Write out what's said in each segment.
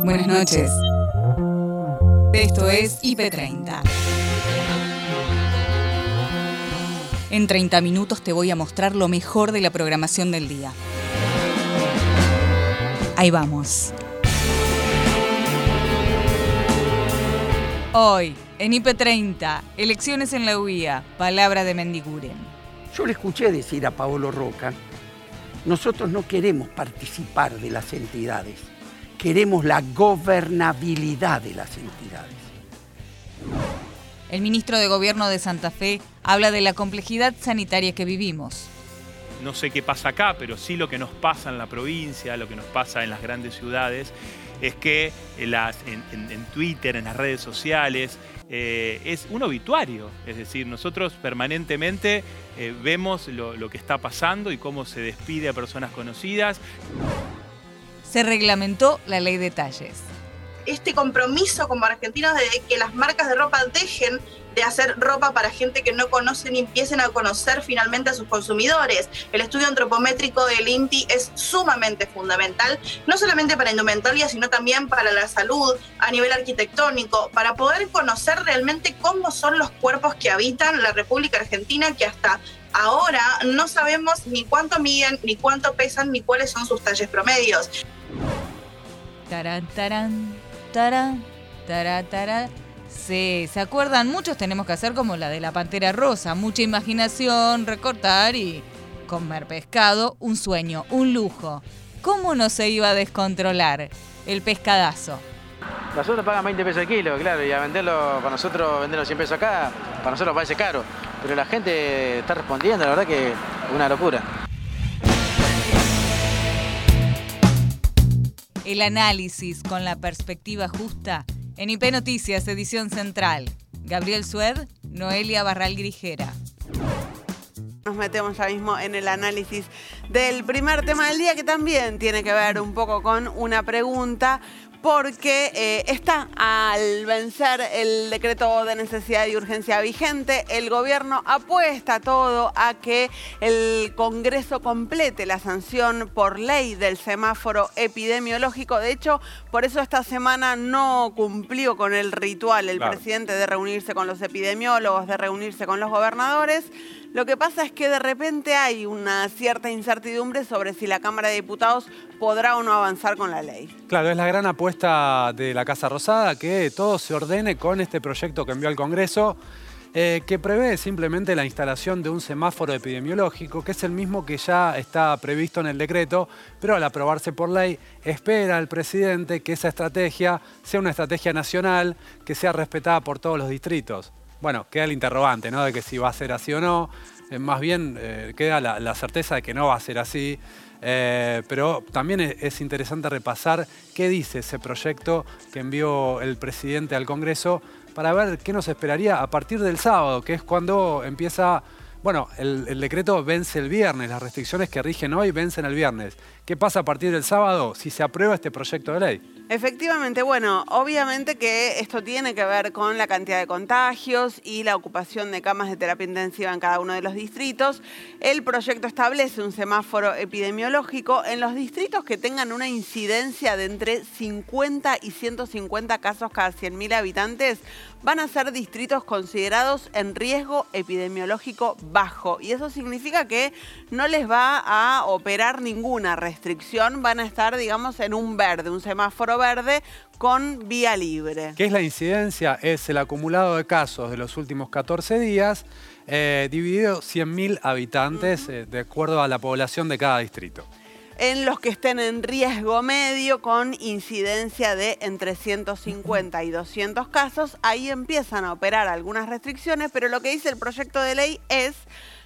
Buenas noches. Esto es IP30. En 30 minutos te voy a mostrar lo mejor de la programación del día. Ahí vamos. Hoy, en IP30, elecciones en la UIA, palabra de Mendiguren. Yo le escuché decir a Paolo Roca, nosotros no queremos participar de las entidades, queremos la gobernabilidad de las entidades. El ministro de Gobierno de Santa Fe habla de la complejidad sanitaria que vivimos. No sé qué pasa acá, pero sí lo que nos pasa en la provincia, lo que nos pasa en las grandes ciudades, es que en, Twitter, en las redes sociales, eh, es un obituario. Es decir, nosotros permanentemente eh, vemos lo, lo que está pasando y cómo se despide a personas conocidas. Se reglamentó la ley de talles este compromiso como argentinos de que las marcas de ropa dejen de hacer ropa para gente que no conocen y empiecen a conocer finalmente a sus consumidores. El estudio antropométrico del INTI es sumamente fundamental, no solamente para indumentaria, sino también para la salud a nivel arquitectónico, para poder conocer realmente cómo son los cuerpos que habitan la República Argentina, que hasta ahora no sabemos ni cuánto miden, ni cuánto pesan, ni cuáles son sus talles promedios. Tarán, tarán, tarán, tarán, tarán. Sí, ¿se acuerdan? Muchos tenemos que hacer como la de la pantera rosa, mucha imaginación, recortar y comer pescado, un sueño, un lujo. ¿Cómo no se iba a descontrolar el pescadazo? Nosotros pagan 20 pesos el kilo, claro, y a venderlo, para nosotros venderlo 100 pesos acá, para nosotros parece caro. Pero la gente está respondiendo, la verdad que es una locura. El análisis con la perspectiva justa en IP Noticias, edición central. Gabriel Sued, Noelia Barral Grijera. Nos metemos ya mismo en el análisis del primer tema del día que también tiene que ver un poco con una pregunta porque eh, está al vencer el decreto de necesidad y urgencia vigente, el gobierno apuesta todo a que el Congreso complete la sanción por ley del semáforo epidemiológico. De hecho, por eso esta semana no cumplió con el ritual el presidente de reunirse con los epidemiólogos, de reunirse con los gobernadores. Lo que pasa es que de repente hay una cierta incertidumbre sobre si la Cámara de Diputados podrá o no avanzar con la ley. Claro, es la gran apuesta de la Casa Rosada que todo se ordene con este proyecto que envió al Congreso. Eh, que prevé simplemente la instalación de un semáforo epidemiológico, que es el mismo que ya está previsto en el decreto, pero al aprobarse por ley, espera el presidente que esa estrategia sea una estrategia nacional, que sea respetada por todos los distritos bueno, queda el interrogante, ¿no? De que si va a ser así o no. Eh, más bien eh, queda la, certeza de que no va a ser así. Eh, pero también es, interesante repasar qué dice ese proyecto que envió el presidente al Congreso para ver qué nos esperaría a partir del sábado, que es cuando empieza bueno, el, decreto vence el viernes, las restricciones que rigen hoy vencen el viernes. ¿Qué pasa a partir del sábado si se aprueba este proyecto de ley? Efectivamente, bueno, obviamente que esto tiene que ver con la cantidad de contagios y la ocupación de camas de terapia intensiva en cada uno de los distritos. El proyecto establece un semáforo epidemiológico en los distritos que tengan una incidencia de entre 50 y 150 casos cada 100.000 habitantes van a ser distritos considerados en riesgo epidemiológico bajo. Y eso significa que no les va a operar ninguna restricción, van a estar, digamos, en un verde, un semáforo verde con vía libre. ¿Qué es la incidencia? Es el acumulado de casos de los últimos 14 días, eh, dividido 100.000 habitantes, eh, de acuerdo a la población de cada distrito en los que estén en riesgo medio con incidencia de entre 150 y 200 casos. Ahí empiezan a operar algunas restricciones, pero lo que dice el proyecto de ley es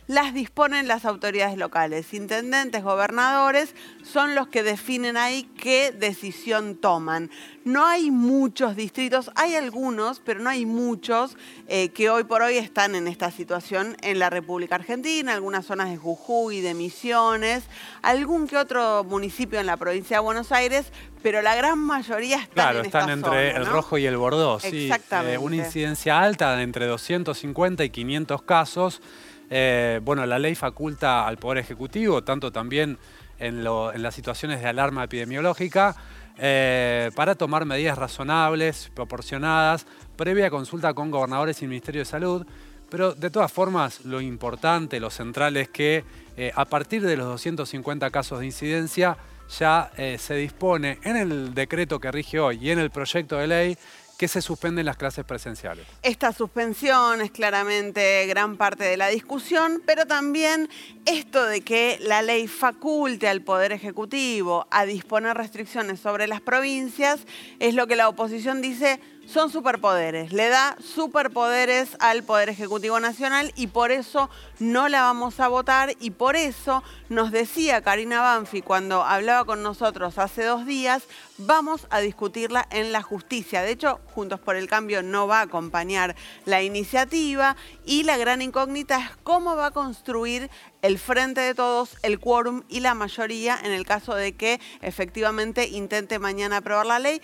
las disponen las autoridades locales. Intendentes, gobernadores son los que definen ahí qué decisión toman. No hay muchos distritos, hay algunos, pero no hay muchos eh, que hoy por hoy están en esta situación en la República Argentina, algunas zonas de Jujuy, de Misiones, algún que otro municipio en la provincia de Buenos Aires, pero la gran mayoría están claro, están entre el rojo y el bordó. Exactamente. Eh, una incidencia alta de entre 250 y 500 casos. Eh, bueno, la ley faculta al Poder Ejecutivo, tanto también en, las situaciones de alarma epidemiológica, eh, para tomar medidas razonables, proporcionadas, previa consulta con gobernadores y Ministerio de Salud. Pero de todas formas, lo importante, lo central es que eh, a partir de los 250 casos de incidencia ya se dispone en el decreto que rige hoy y en el proyecto de ley que se suspenden las clases presenciales. Esta suspensión es claramente gran parte de la discusión, pero también esto de que la ley faculte al Poder Ejecutivo a disponer restricciones sobre las provincias es lo que la oposición dice son superpoderes, le da superpoderes al Poder Ejecutivo Nacional y por eso no la vamos a votar y por eso nos decía Karina Banfi cuando hablaba con nosotros hace dos días, vamos a discutirla en la justicia. De hecho, Juntos por el Cambio no va a acompañar la iniciativa y la gran incógnita es cómo va a construir el frente de todos, el quórum y la mayoría en el caso de que efectivamente intente mañana aprobar la ley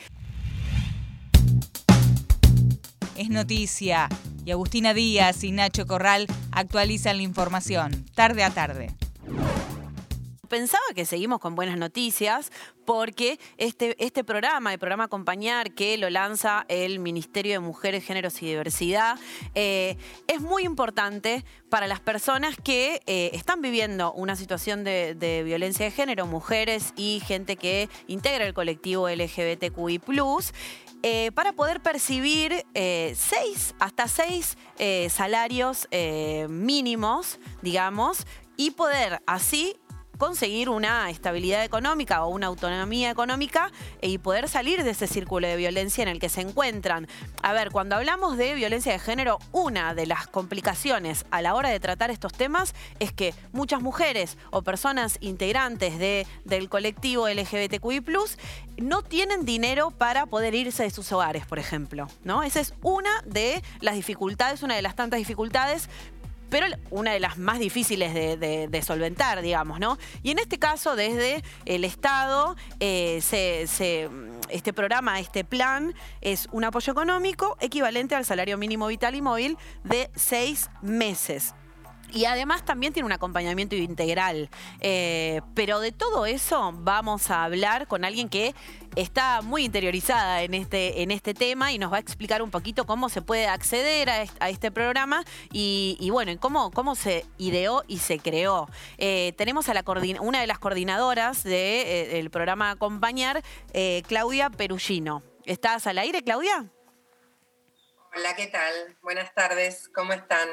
es noticia. Y Agustina Díaz y Nacho Corral actualizan la información, tarde a tarde pensaba que seguimos con buenas noticias porque este, este programa, el programa Acompañar, que lo lanza el Ministerio de Mujeres, Géneros y Diversidad, eh, es muy importante para las personas que eh, están viviendo una situación de, violencia de género, mujeres y gente que integra el colectivo LGBTQI eh, para poder percibir eh, seis, hasta seis eh, salarios mínimos, digamos, y poder así conseguir una estabilidad económica o una autonomía económica y poder salir de ese círculo de violencia en el que se encuentran. A ver, cuando hablamos de violencia de género, una de las complicaciones a la hora de tratar estos temas es que muchas mujeres o personas integrantes de, del colectivo LGBTQI no tienen dinero para poder irse de sus hogares, por ejemplo. ¿no? Esa es una de las dificultades, una de las tantas dificultades pero una de las más difíciles de, solventar, digamos, ¿no? Y en este caso, desde el Estado, eh, este programa, este plan, es un apoyo económico equivalente al salario mínimo vital y móvil de seis meses. Y además también tiene un acompañamiento integral. Eh, pero de todo eso vamos a hablar con alguien que está muy interiorizada en este, en este tema y nos va a explicar un poquito cómo se puede acceder a, este programa y, bueno, cómo, cómo se ideó y se creó. Eh, tenemos a una de las coordinadoras del programa Acompañar, eh, Claudia Perugino. ¿Estás al aire, Claudia? Hola, ¿qué tal? Buenas tardes, ¿cómo están?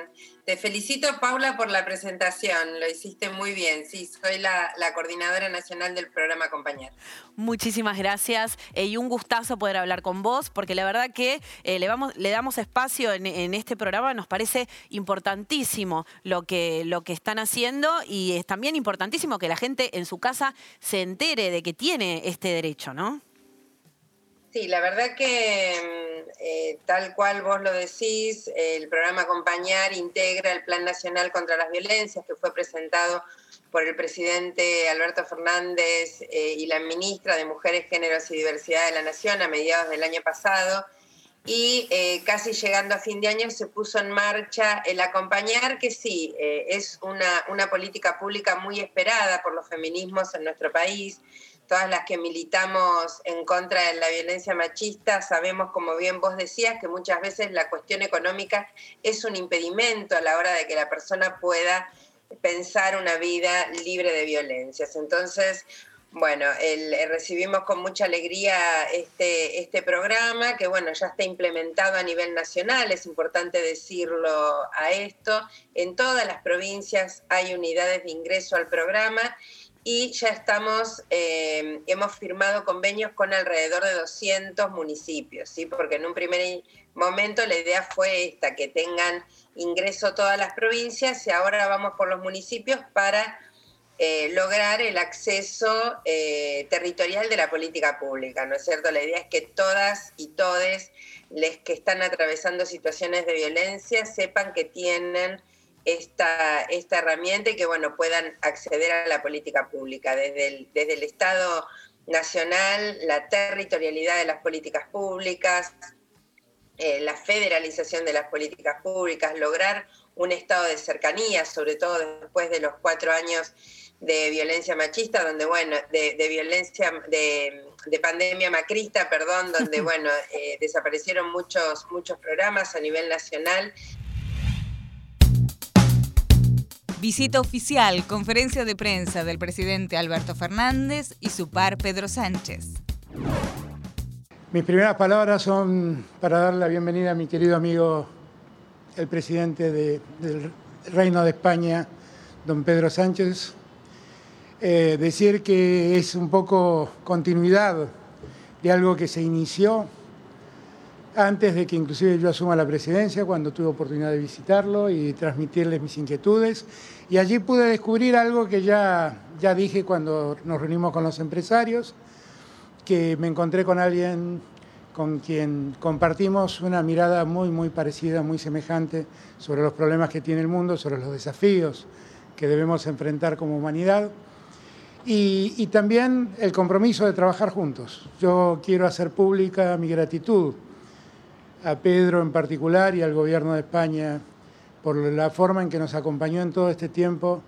Te felicito, Paula, por la presentación, lo hiciste muy bien. Sí, soy la, coordinadora nacional del programa Acompañar. Muchísimas gracias eh, y un gustazo poder hablar con vos, porque la verdad que eh, le, damos espacio en, este programa, nos parece importantísimo lo que están haciendo y es también importantísimo que la gente en su casa se entere de que tiene este derecho, ¿no? Sí, la verdad que mm, eh, tal cual vos lo decís, el programa Acompañar integra el Plan Nacional contra las Violencias que fue presentado por el presidente Alberto Fernández eh, y la ministra de Mujeres, Géneros y Diversidad de la Nación a mediados del año pasado. Y eh, casi llegando a fin de año se puso en marcha el acompañar, que sí, es una, una política pública muy esperada por los feminismos en nuestro país todas las que militamos en contra de la violencia machista, sabemos, como bien vos decías, que muchas veces la cuestión económica es un impedimento a la hora de que la persona pueda pensar una vida libre de violencias. Entonces, bueno, eh, recibimos con mucha alegría este, este programa, que bueno, ya está implementado a nivel nacional, es importante decirlo a esto. En todas las provincias hay unidades de ingreso al programa y ya estamos, eh, hemos firmado convenios con alrededor de 200 municipios, ¿sí? porque en un primer momento la idea fue esta, que tengan ingreso todas las provincias y ahora vamos por los municipios para eh, lograr el acceso eh, territorial de la política pública, ¿no es cierto? La idea es que todas y todes les que están atravesando situaciones de violencia sepan que tienen esta, esta herramienta y que bueno, puedan acceder a la política pública desde el, desde el Estado nacional, la territorialidad de las políticas públicas, eh, la federalización de las políticas públicas, lograr un estado de cercanía, sobre todo después de los cuatro años de violencia machista, donde, bueno, de, violencia, de, pandemia macrista, perdón, donde, bueno, eh, desaparecieron muchos, muchos programas a nivel nacional. Visita oficial, conferencia de prensa del presidente Alberto Fernández y su par Pedro Sánchez. Mis primeras palabras son para dar la bienvenida a mi querido amigo, el presidente del Reino de España, don Pedro Sánchez, eh, decir que es un poco continuidad de algo que se inició antes de que inclusive yo asuma la presidencia, cuando tuve oportunidad de visitarlo y transmitirles mis inquietudes. Y allí pude descubrir algo que ya, ya dije cuando nos reunimos con los empresarios, que me encontré con alguien con quien compartimos una mirada muy, muy parecida, muy semejante sobre los problemas que tiene el mundo, sobre los desafíos que debemos enfrentar como humanidad y, también el compromiso de trabajar juntos. Yo quiero hacer pública mi gratitud a Pedro en particular y al Gobierno de España por la forma en que nos acompañó en todo este tiempo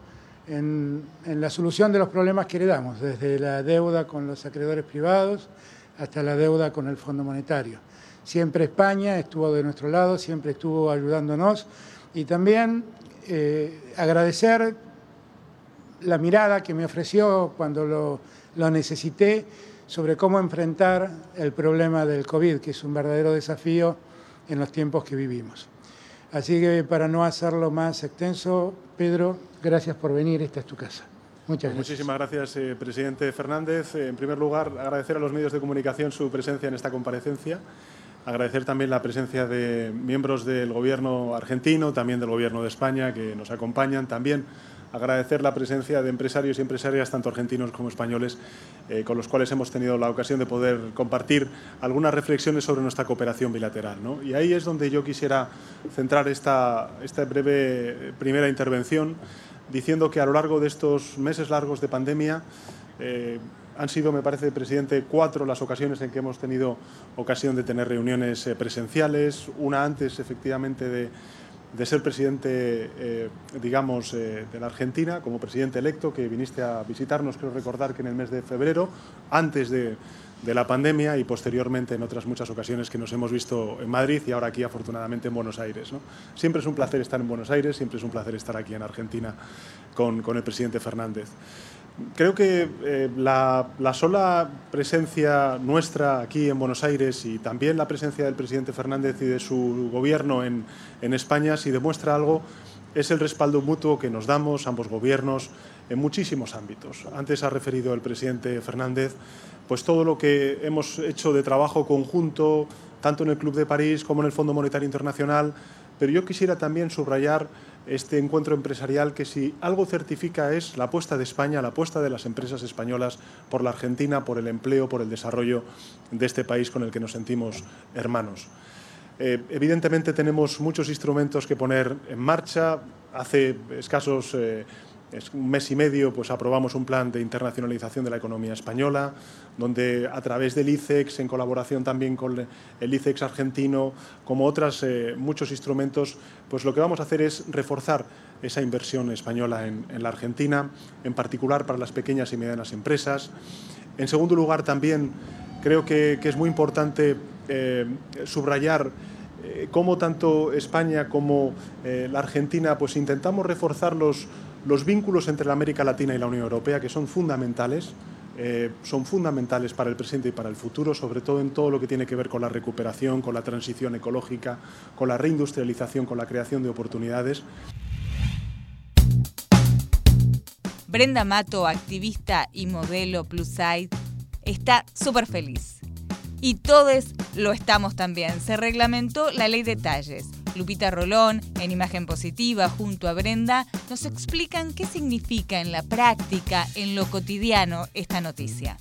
en, la solución de los problemas que heredamos, desde la deuda con los acreedores privados hasta la deuda con el Fondo Monetario. Siempre España estuvo de nuestro lado, siempre estuvo ayudándonos y también eh, agradecer la mirada que me ofreció cuando lo, necesité sobre cómo enfrentar el problema del COVID, que es un verdadero desafío en los tiempos que vivimos. Así que para no hacerlo más extenso, Pedro, gracias por venir, esta es tu casa. Muchas gracias. Muchísimas gracias, eh, presidente Fernández. Eh, en primer lugar, agradecer a los medios de comunicación su presencia en esta comparecencia. Agradecer también la presencia de miembros del Gobierno argentino, también del Gobierno de España, que nos acompañan. También agradecer la presencia de empresarios y empresarias, tanto argentinos como españoles, eh, con los cuales hemos tenido la ocasión de poder compartir algunas reflexiones sobre nuestra cooperación bilateral. Y ahí es donde yo quisiera centrar esta, esta breve primera intervención, diciendo que a lo largo de estos meses largos de pandemia, eh, han sido, me parece, presidente, cuatro las ocasiones en que hemos tenido ocasión de tener reuniones eh, presenciales, una antes, efectivamente, de de ser presidente, eh, digamos, eh, de la Argentina, como presidente electo, que viniste a visitarnos, creo recordar que en el mes de febrero, antes de, la pandemia y posteriormente en otras muchas ocasiones que nos hemos visto en Madrid y ahora aquí afortunadamente en Buenos Aires. Siempre es un placer estar en Buenos Aires, siempre es un placer estar aquí en Argentina con, con el presidente Fernández creo que eh, la, sola presencia nuestra aquí en Buenos Aires y también la presencia del presidente Fernández y de su gobierno en, España, si demuestra algo, es el respaldo mutuo que nos damos ambos gobiernos en muchísimos ámbitos. Antes ha referido el presidente Fernández pues todo lo que hemos hecho de trabajo conjunto, tanto en el Club de París como en el Fondo Monetario Internacional, pero yo quisiera también subrayar este encuentro empresarial que si algo certifica es la apuesta de España, la apuesta de las empresas españolas por la Argentina, por el empleo, por el desarrollo de este país con el que nos sentimos hermanos. Eh, evidentemente tenemos muchos instrumentos que poner en marcha. Hace escasos eh, un mes y medio pues aprobamos un plan de internacionalización de la economía española, donde a través del ICEX, en colaboración también con el ICEX argentino, como otros eh, muchos instrumentos, pues lo que vamos a hacer es reforzar esa inversión española en, la Argentina, en particular para las pequeñas y medianas empresas. En segundo lugar, también creo que, es muy importante eh, subrayar eh, cómo tanto España como la Argentina pues intentamos reforzar los, los vínculos entre la América Latina y la Unión Europea, que son fundamentales, eh, son fundamentales para el presente y para el futuro, sobre todo en todo lo que tiene que ver con la recuperación, con la transición ecológica, con la reindustrialización, con la creación de oportunidades. Brenda Mato, activista y modelo plus size, está súper feliz. Y todos lo estamos también. Se reglamentó la ley de talles Lupita Rolón, en Imagen Positiva, junto a Brenda, nos explican qué significa en la práctica, en lo cotidiano, esta noticia.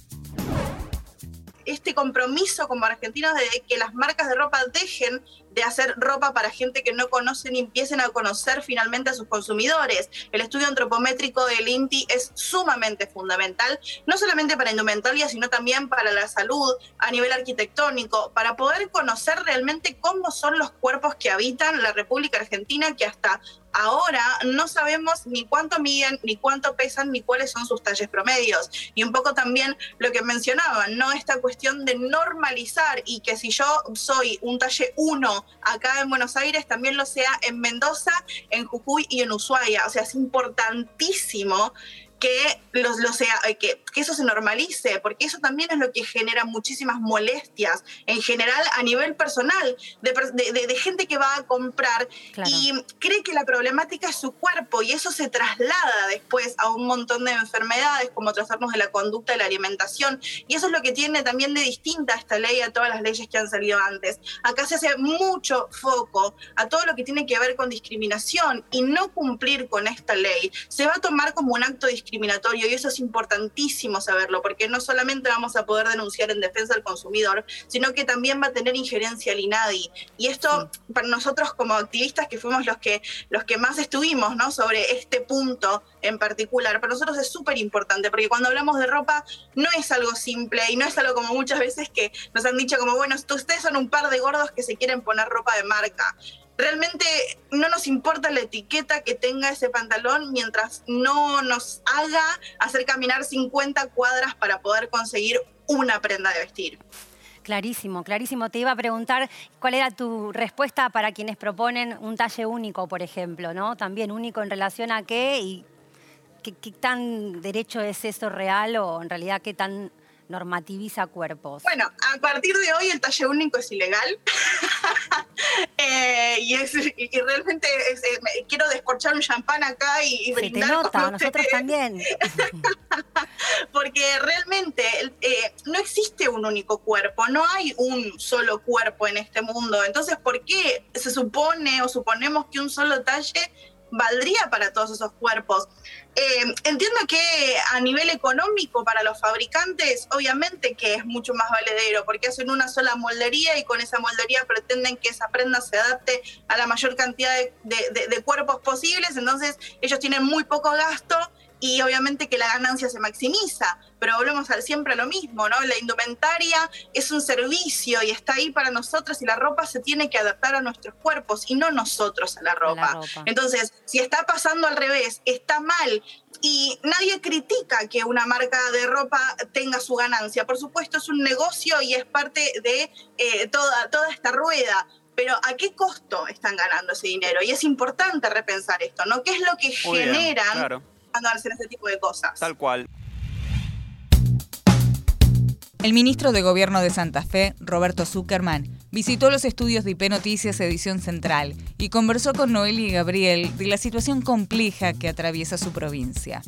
Este compromiso como argentinos de que las marcas de ropa dejen de hacer ropa para gente que no conocen y empiecen a conocer finalmente a sus consumidores. El estudio antropométrico del INTI es sumamente fundamental, no solamente para indumentaria, sino también para la salud a nivel arquitectónico, para poder conocer realmente cómo son los cuerpos que habitan la República Argentina, que hasta ahora no sabemos ni cuánto miden, ni cuánto pesan, ni cuáles son sus talles promedios. Y un poco también lo que mencionaban, ¿no? Esta cuestión de normalizar y que si yo soy un talle 1 acá en Buenos Aires, también lo sea en Mendoza, en Jujuy y en Ushuaia. O sea, es importantísimo que, los, sea, eh, que, que, eso se normalice, porque eso también es lo que genera muchísimas molestias en general a nivel personal, de, de, gente que va a comprar y cree que la problemática es su cuerpo y eso se traslada después a un montón de enfermedades como trastornos de la conducta y la alimentación. Y eso es lo que tiene también de distinta esta ley a todas las leyes que han salido antes. Acá se hace mucho foco a todo lo que tiene que ver con discriminación y no cumplir con esta ley se va a tomar como un acto discriminatorio discriminatorio y eso es importantísimo saberlo, porque no solamente vamos a poder denunciar en defensa del consumidor, sino que también va a tener injerencia el INADI. Y esto para nosotros como activistas que fuimos los que, los que más estuvimos ¿no? sobre este punto en particular, para nosotros es súper importante, porque cuando hablamos de ropa no es algo simple y no es algo como muchas veces que nos han dicho como, bueno, ustedes son un par de gordos que se quieren poner ropa de marca realmente no nos importa la etiqueta que tenga ese pantalón mientras no nos haga hacer caminar 50 cuadras para poder conseguir una prenda de vestir. Clarísimo, clarísimo. Te iba a preguntar cuál era tu respuesta para quienes proponen un talle único, por ejemplo, ¿no? También único en relación a qué y qué, qué tan derecho es eso real o en realidad qué tan normativiza cuerpos? Bueno, a partir de hoy el talle único es ilegal. Eh, y, realmente eh, quiero descorchar un champán acá y, brindar. Se te nota, nosotros también. Porque realmente eh, no existe un único cuerpo, no hay un solo cuerpo en este mundo. Entonces, ¿por qué se supone o suponemos que un solo talle valdría para todos esos cuerpos. Eh, entiendo que a nivel económico para los fabricantes, obviamente que es mucho más valedero, porque hacen una sola moldería y con esa moldería pretenden que esa prenda se adapte a la mayor cantidad de cuerpos posibles, entonces ellos tienen muy poco gasto y obviamente que la ganancia se maximiza, pero volvemos al, siempre a lo mismo, ¿no? La indumentaria es un servicio y está ahí para nosotros y la ropa se tiene que adaptar a nuestros cuerpos y no nosotros a la ropa. Entonces, si está pasando al revés, está mal y nadie critica que una marca de ropa tenga su ganancia. Por supuesto, es un negocio y es parte de eh, toda, toda esta rueda. Pero ¿a qué costo están ganando ese dinero? Y es importante repensar esto, ¿no? ¿Qué es lo que generan? Hacer ese tipo de cosas. Tal cual. El ministro de Gobierno de Santa Fe, Roberto Zuckerman, visitó los estudios de IP Noticias Edición Central y conversó con Noel y Gabriel de la situación compleja que atraviesa su provincia.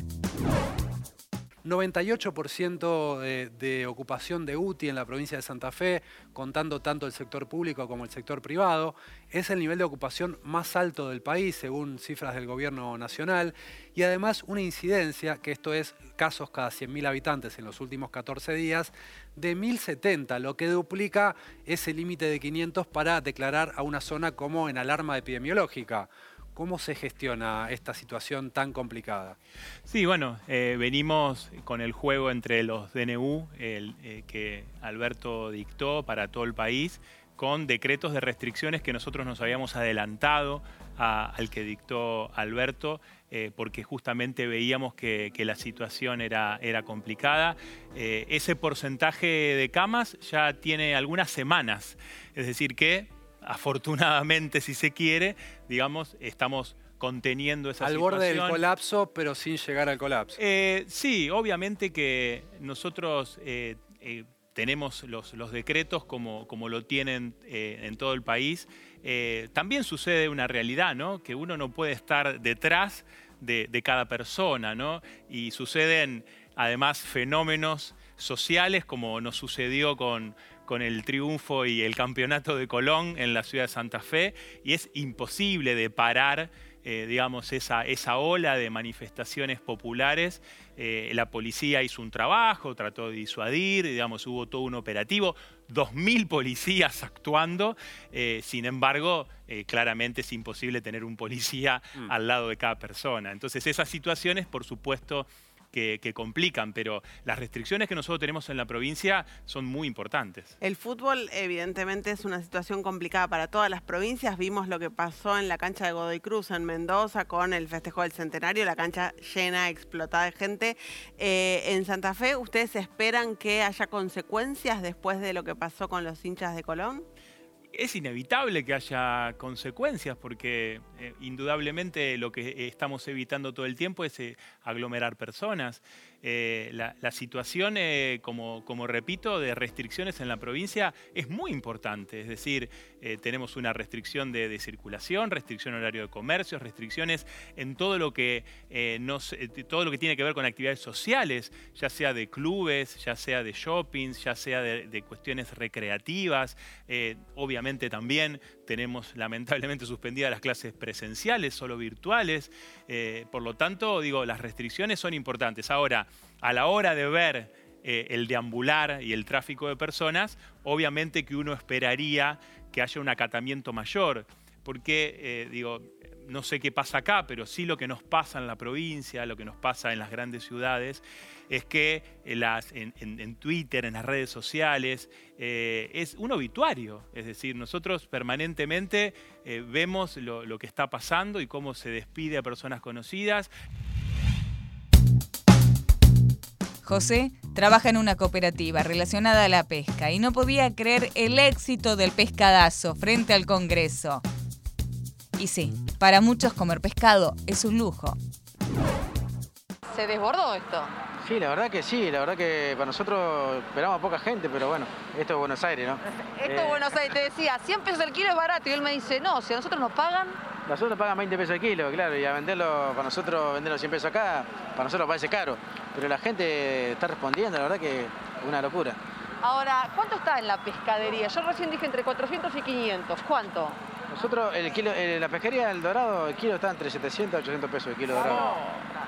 98% de, ocupación de UTI en la provincia de Santa Fe, contando tanto el sector público como el sector privado. Es el nivel de ocupación más alto del país, según cifras del gobierno nacional. Y además una incidencia, que esto es casos cada 100.000 habitantes en los últimos 14 días, de 1.070, lo que duplica ese límite de 500 para declarar a una zona como en alarma epidemiológica. ¿Cómo se gestiona esta situación tan complicada? Sí, bueno, eh, venimos con el juego entre los DNU el, eh, que Alberto dictó para todo el país, con decretos de restricciones que nosotros nos habíamos adelantado al que dictó Alberto, eh, porque justamente veíamos que, la situación era, era complicada. ese porcentaje de camas ya tiene algunas semanas, es decir, que afortunadamente, si se quiere, digamos, estamos conteniendo esa al situación. Al borde del colapso, pero sin llegar al colapso. Eh, sí, obviamente que nosotros eh, eh, tenemos los, decretos como, como, lo tienen en todo el país. también sucede una realidad, ¿no? Que uno no puede estar detrás de, de cada persona, ¿no? Y suceden además fenómenos sociales como nos sucedió con, con el triunfo y el campeonato de Colón en la ciudad de Santa Fe y es imposible de parar eh, digamos, esa, esa ola de manifestaciones populares. Eh, la policía hizo un trabajo, trató de disuadir, digamos, hubo todo un operativo, 2.000 policías actuando, eh, sin embargo, claramente es imposible tener un policía Mm. al lado de cada persona. Entonces, esas situaciones, por supuesto, que, complican, pero las restricciones que nosotros tenemos en la provincia son muy importantes. El fútbol evidentemente es una situación complicada para todas las provincias. Vimos lo que pasó en la cancha de Godoy Cruz en Mendoza con el festejo del centenario, la cancha llena, explotada de gente. Eh, en Santa Fe, ¿ustedes esperan que haya consecuencias después de lo que pasó con los hinchas de Colón? Es inevitable que haya consecuencias porque eh, indudablemente lo que estamos evitando todo el tiempo es eh, aglomerar personas. Eh, la, situación, eh, como, repito, de restricciones en la provincia es muy importante. Es decir, eh, tenemos una restricción de, circulación, restricción horario de comercio, restricciones en todo lo, que, nos, todo lo que tiene que ver con actividades sociales, ya sea de clubes, ya sea de shoppings, ya sea de cuestiones recreativas. obviamente también tenemos lamentablemente suspendidas las clases presenciales, solo virtuales. por lo tanto, digo, las restricciones son importantes. Ahora, a la hora de ver eh, el deambular y el tráfico de personas, obviamente que uno esperaría que haya un acatamiento mayor, porque, eh, digo, no sé qué pasa acá, pero sí lo que nos pasa en la provincia, lo que nos pasa en las grandes ciudades, es que en, en Twitter, en las redes sociales, eh, es un obituario. Es decir, nosotros permanentemente eh, vemos lo, lo que está pasando y cómo se despide a personas conocidas. José trabaja en una cooperativa relacionada a la pesca y no podía creer el éxito del pescadazo frente al Congreso. Y sí, para muchos comer pescado es un lujo. ¿Se desbordó esto? Sí, la verdad que sí, la verdad que para nosotros esperamos a poca gente, pero bueno, esto es Buenos Aires, ¿no? Esto es eh... Buenos Aires, te decía, 100 pesos el kilo es barato y él me dice, no, si a nosotros nos pagan... Nosotros pagan 20 pesos el kilo, claro, y a venderlo, para nosotros venderlo 100 pesos acá, para nosotros parece caro, pero la gente está respondiendo, la verdad que es una locura. Ahora, ¿cuánto está en la pescadería? Yo recién dije entre 400 y 500, ¿cuánto? Nosotros, el kilo, en la pesquería del dorado, el kilo está entre 700 y 800 pesos el kilo dorado.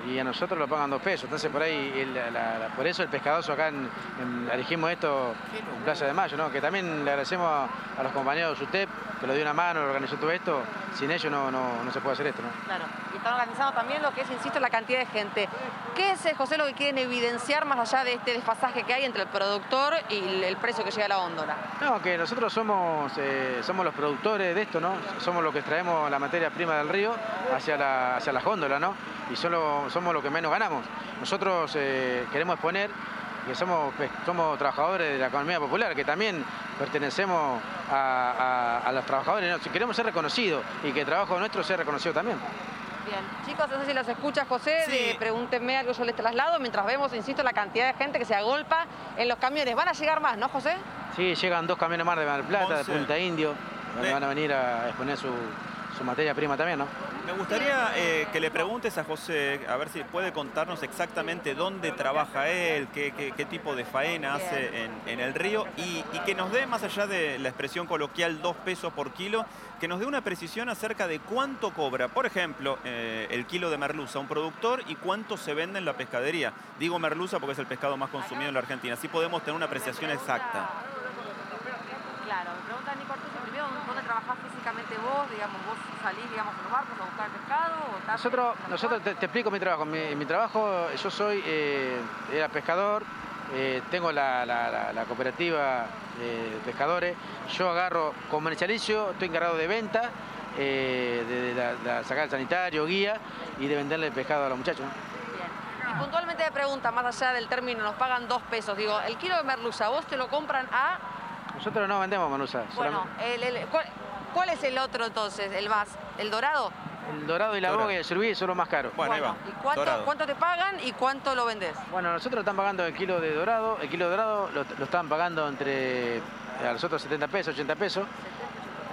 Y a nosotros lo pagan 2 pesos. Entonces, por ahí, el, la, la, por eso el pescadoso acá, en, en, elegimos esto en Plaza de Mayo, ¿no? Que también le agradecemos a, a, los compañeros de UTEP, que lo dio una mano, lo organizó todo esto. Sin ellos no, no, no se puede hacer esto, ¿no? Claro. Y están organizando también lo que es, insisto, la cantidad de gente. ¿Qué es, José, lo que quieren evidenciar más allá de este desfasaje que hay entre el productor y el precio que llega a la góndola? No, que nosotros somos, eh, somos los productores de esto, ¿no? Somos los que traemos la materia prima del río hacia la, hacia la góndola, ¿no? Y solo somos los que menos ganamos. Nosotros eh, queremos exponer que somos, somos trabajadores de la economía popular, que también pertenecemos a, a, a los trabajadores, queremos ser reconocidos y que el trabajo nuestro sea reconocido también. Bien, chicos, no sé si los escucha José, sí. de, pregúntenme algo, yo les traslado, mientras vemos, insisto, la cantidad de gente que se agolpa en los camiones. ¿Van a llegar más, no, José? Sí, llegan dos camiones más de Mar del Plata, 11. de Punta Indio, donde van a venir a exponer su, su materia prima también, ¿no? Me gustaría eh, que le preguntes a José, a ver si puede contarnos exactamente dónde trabaja él, qué, qué, qué tipo de faena hace en, en, el río y, y, que nos dé, más allá de la expresión coloquial, dos pesos por kilo, que nos dé una precisión acerca de cuánto cobra, por ejemplo, eh, el kilo de merluza un productor y cuánto se vende en la pescadería. Digo merluza porque es el pescado más consumido en la Argentina, así podemos tener una apreciación exacta. Claro, me pregunta Nico Artusi primero, ¿dónde trabajás físicamente vos? Digamos, vos salís, digamos, en los barcos a buscar el pescado o Nosotros, nosotros te, te, explico mi trabajo. Mi, mi trabajo, yo soy, eh, era pescador, eh, tengo la, la, la, la cooperativa eh, de pescadores, yo agarro comercializo, estoy encargado de venta, eh, de, de, sacar el sanitario, guía y de venderle el pescado a los muchachos. Bien. Y puntualmente de pregunta, más allá del término, nos pagan dos pesos. Digo, el kilo de merluza, ¿vos te lo compran a nosotros no vendemos merluza. Bueno, el, el, ¿cuál, ¿cuál, es el otro entonces? ¿El más? ¿El dorado? El dorado y la boga y el surubí son los más caros. Bueno, bueno ¿y cuánto, cuánto, te pagan y cuánto lo vendes? Bueno, nosotros están pagando el kilo de dorado. El kilo de dorado lo, lo están pagando entre a nosotros 70 pesos, 80 pesos.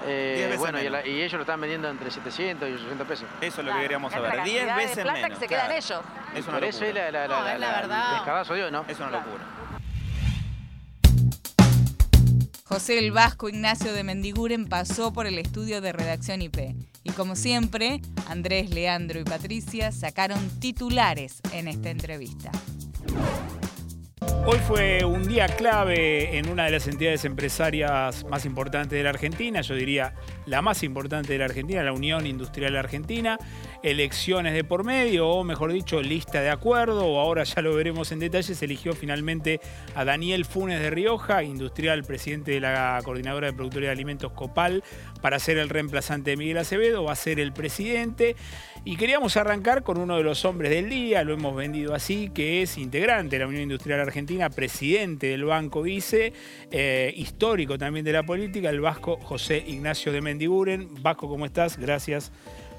Eh, bueno, y, la, y, ellos lo están vendiendo entre 700 y 800 pesos. Eso es lo que queríamos saber. 10 veces de plata menos. que se quedan ellos. Es una Por eso es la, la, no, la, es la verdad. Dios, ¿no? Es una locura. José el Vasco Ignacio de Mendiguren pasó por el estudio de redacción IP y como siempre, Andrés, Leandro y Patricia sacaron titulares en esta entrevista. Hoy fue un día clave en una de las entidades empresarias más importantes de la Argentina, yo diría la más importante de la Argentina, la Unión Industrial Argentina. Elecciones de por medio, o mejor dicho, lista de acuerdo, o ahora ya lo veremos en detalle, se eligió finalmente a Daniel Funes de Rioja, industrial, presidente de la Coordinadora de Productores de Alimentos Copal, para ser el reemplazante de Miguel Acevedo, va a ser el presidente. Y queríamos arrancar con uno de los hombres del día, lo hemos vendido así, que es integrante de la Unión Industrial Argentina, presidente del Banco Vice, eh, histórico también de la política, el vasco José Ignacio de Mendiguren. Vasco, ¿cómo estás? Gracias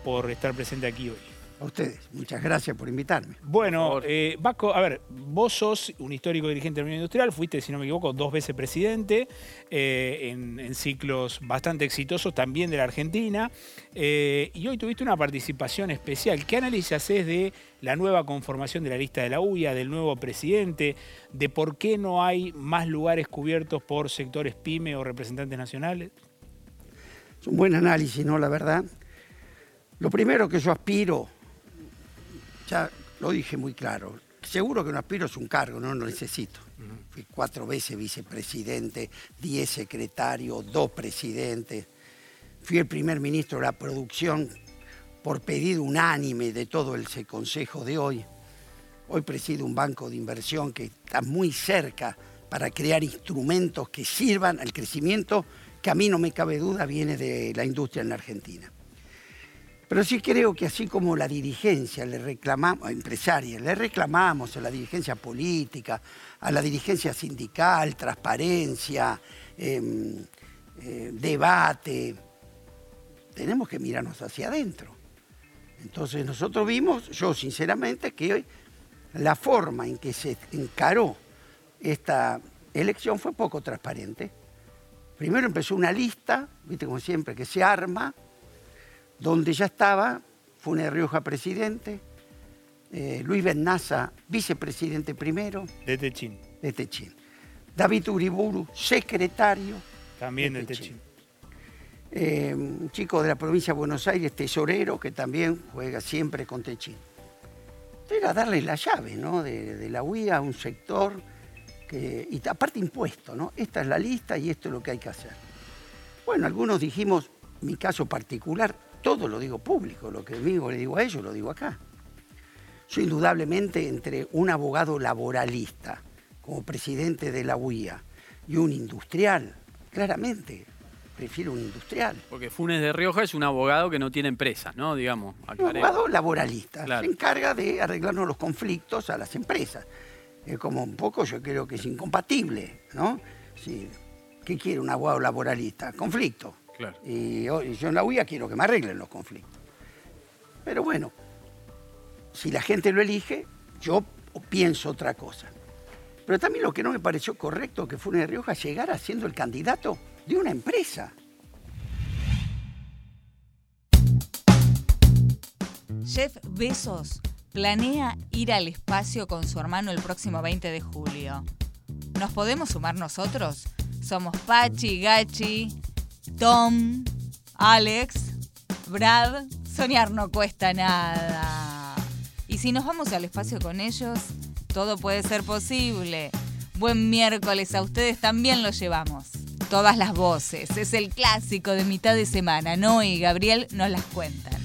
por estar presente aquí hoy. A ustedes, muchas gracias por invitarme. Bueno, eh, Vasco, a ver, vos sos un histórico dirigente de la Unión Industrial, fuiste, si no me equivoco, dos veces presidente eh, en, ciclos bastante exitosos también de la Argentina, eh, y hoy tuviste una participación especial. ¿Qué análisis haces de la nueva conformación de la lista de la UIA, del nuevo presidente, de por qué no hay más lugares cubiertos por sectores PYME o representantes nacionales? Es un buen análisis, ¿no? La verdad. Lo primero que yo aspiro, ya lo dije muy claro, seguro que no aspiro es un cargo, no lo necesito. Fui cuatro veces vicepresidente, diez secretarios, dos presidentes. Fui el primer ministro de la producción por pedido unánime de todo el Consejo de hoy. Hoy presido un banco de inversión que está muy cerca para crear instrumentos que sirvan al crecimiento que a mí no me cabe duda viene de la industria en la Argentina. Pero sí creo que así como la dirigencia le reclamamos, empresaria, le reclamamos a la dirigencia política, a la dirigencia sindical, transparencia, em, eh, debate, tenemos que mirarnos hacia adentro. Entonces nosotros vimos, yo sinceramente, que hoy la forma en que se encaró esta elección fue poco transparente. Primero empezó una lista, viste como siempre, que se arma, donde ya estaba Funes Rioja presidente, eh, Luis Benaza vicepresidente primero. De Techín. De Techín. David Uriburu, secretario. También de, Techín. Eh, un chico de la provincia de Buenos Aires, tesorero, que también juega siempre con Techín. Era darle la llave ¿no? de, la UIA a un sector que, y aparte impuesto, ¿no? Esta es la lista y esto es lo que hay que hacer. Bueno, algunos dijimos, mi caso particular, todo lo digo público, lo que digo le digo a ellos, lo digo acá. Yo indudablemente entre un abogado laboralista como presidente de la UIA y un industrial, claramente prefiero un industrial. Porque Funes de Rioja es un abogado que no tiene empresas, ¿no? Digamos. Un abogado laboralista. Se encarga de arreglarnos los conflictos a las empresas. Es como un poco, yo creo que es incompatible, ¿no? ¿Qué quiere un abogado laboralista? Conflicto. Y yo en la UIA quiero que me arreglen los conflictos. Pero bueno, si la gente lo elige, yo pienso otra cosa. Pero también lo que no me pareció correcto que Funes de Rioja llegara siendo el candidato de una empresa. Jeff Bezos planea ir al espacio con su hermano el próximo 20 de julio. ¿Nos podemos sumar nosotros? Somos Pachi, Gachi, Tom, Alex, Brad. Soñar no cuesta nada. Y si nos vamos al espacio con ellos, todo puede ser posible. Buen miércoles, a ustedes también lo llevamos. Todas las voces, es el clásico de mitad de semana. Noé y Gabriel nos las cuentan.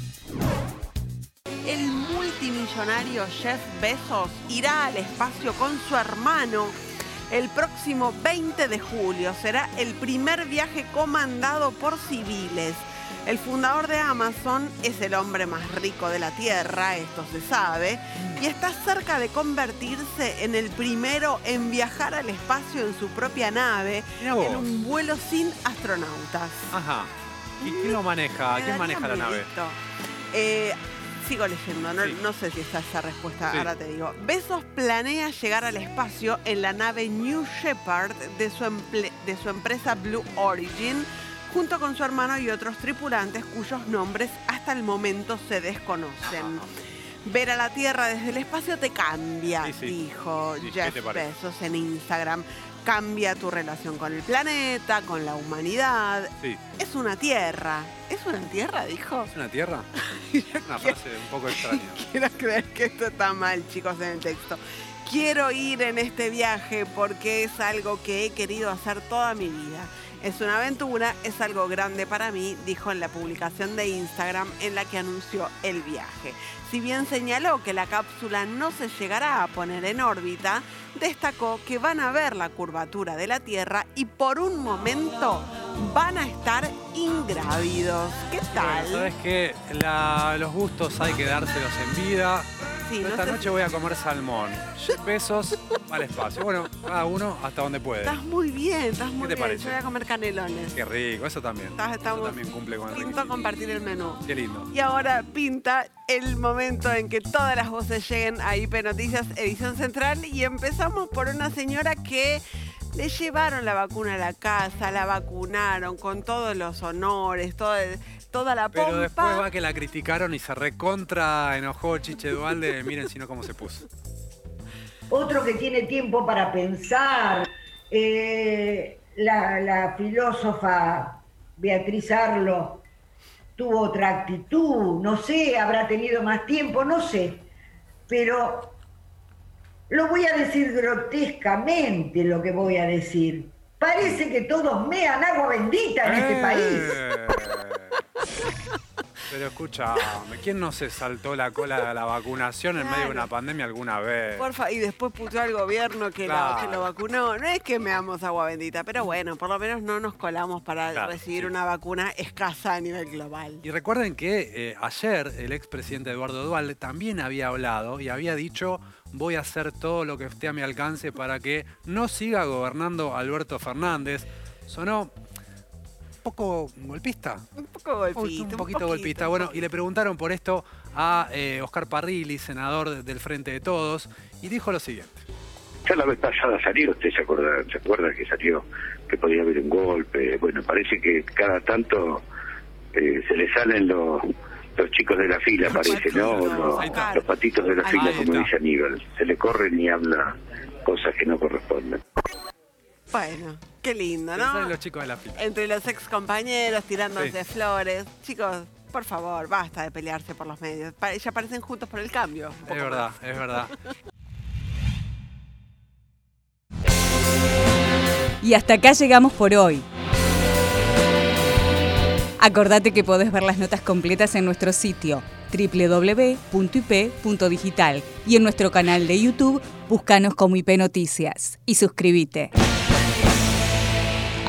El multimillonario Jeff Bezos irá al espacio con su hermano el próximo 20 de julio. Será el primer viaje comandado por civiles. El fundador de Amazon es el hombre más rico de la Tierra, esto se sabe, y está cerca de convertirse en el primero en viajar al espacio en su propia nave, en un vuelo sin astronautas. Ajá. ¿Y quién lo maneja? ¿Quién maneja la nave? Eh, sigo leyendo, no, sé si está esa respuesta, ahora te digo. Besos planea llegar al espacio en la nave New Shepard de su, de su empresa Blue Origin, junto con su hermano y otros tripulantes cuyos nombres hasta el momento se desconocen. Ver a la Tierra desde el espacio te cambia, dijo Jeff Bezos en Instagram. Cambia tu relación con el planeta, con la humanidad. Sí. Es una tierra. ¿Es una tierra, dijo? ¿Es una tierra? una frase un poco extraña. Quiero creer que esto está mal, chicos, en el texto. Quiero ir en este viaje porque es algo que he querido hacer toda mi vida. Es una aventura, es algo grande para mí, dijo en la publicación de Instagram en la que anunció el viaje. Si bien señaló que la cápsula no se llegará a poner en órbita, destacó que van a ver la curvatura de la Tierra y por un momento van a estar ingrávidos. ¿Qué tal? Sabes que los gustos hay que dárselos en vida. Sí, no Esta sé- noche voy a comer salmón. Pesos al espacio. Bueno, cada uno hasta donde puede. Estás muy bien, estás muy te bien. parece? Yo voy a comer canelones. Qué rico, eso también. Estás- Eso estamos- también cumple con el Pinto requisito. compartir el menú. Qué lindo. Y ahora pinta el momento en que todas las voces lleguen a IP Noticias, edición central. Y empezamos por una señora que le llevaron la vacuna a la casa, la vacunaron con todos los honores, toda, toda la pompa. Pero después va que la criticaron y se recontra enojó Chiche Dualde. Miren si no cómo se puso. otro que tiene tiempo para pensar, eh, la, la filósofa Beatriz Arlo tuvo otra actitud, no sé, habrá tenido más tiempo, no sé, pero lo voy a decir grotescamente lo que voy a decir. Parece que todos mean agua bendita en este país. Pero escuchame, ¿quién no se saltó la cola de la vacunación en medio de una pandemia alguna vez? Porfa, y después puteó al gobierno que, lo- que lo vacunó. No es que me damos agua bendita, pero bueno, por lo menos no nos colamos para Claro, recibir una vacuna escasa a nivel global. Y recuerden que eh, ayer el expresidente Eduardo Dualde también había hablado y había dicho voy a hacer todo lo que esté a mi alcance para que no siga gobernando Alberto Fernández. Sonó poco golpista. Un poco golpista. Un poquito golpista. Bueno, y le preguntaron por esto a eh, Oscar Parrilli, senador de- del Frente de Todos, y dijo lo siguiente. Ya la vez pasada salió, usted se acuerda, se acuerda que salió que podía haber un golpe. Bueno, parece que cada tanto eh, se le salen los, los chicos de la fila, parece, ¿no? Los, los patitos de la fila, como dice Aníbal. Se le corren y habla cosas que no corresponden. Bueno, qué lindo, ¿no? los chicos de la fila. Entre los ex compañeros tirándose Sí. flores. Chicos, por favor, basta de pelearse por los medios. Pa- Ya parecen juntos por el cambio. un poco Es verdad, más. es verdad. Y hasta acá llegamos por hoy. Acordate que podés ver las notas completas en nuestro sitio www.ip.digital y en nuestro canal de YouTube búscanos como IP Noticias y suscríbete.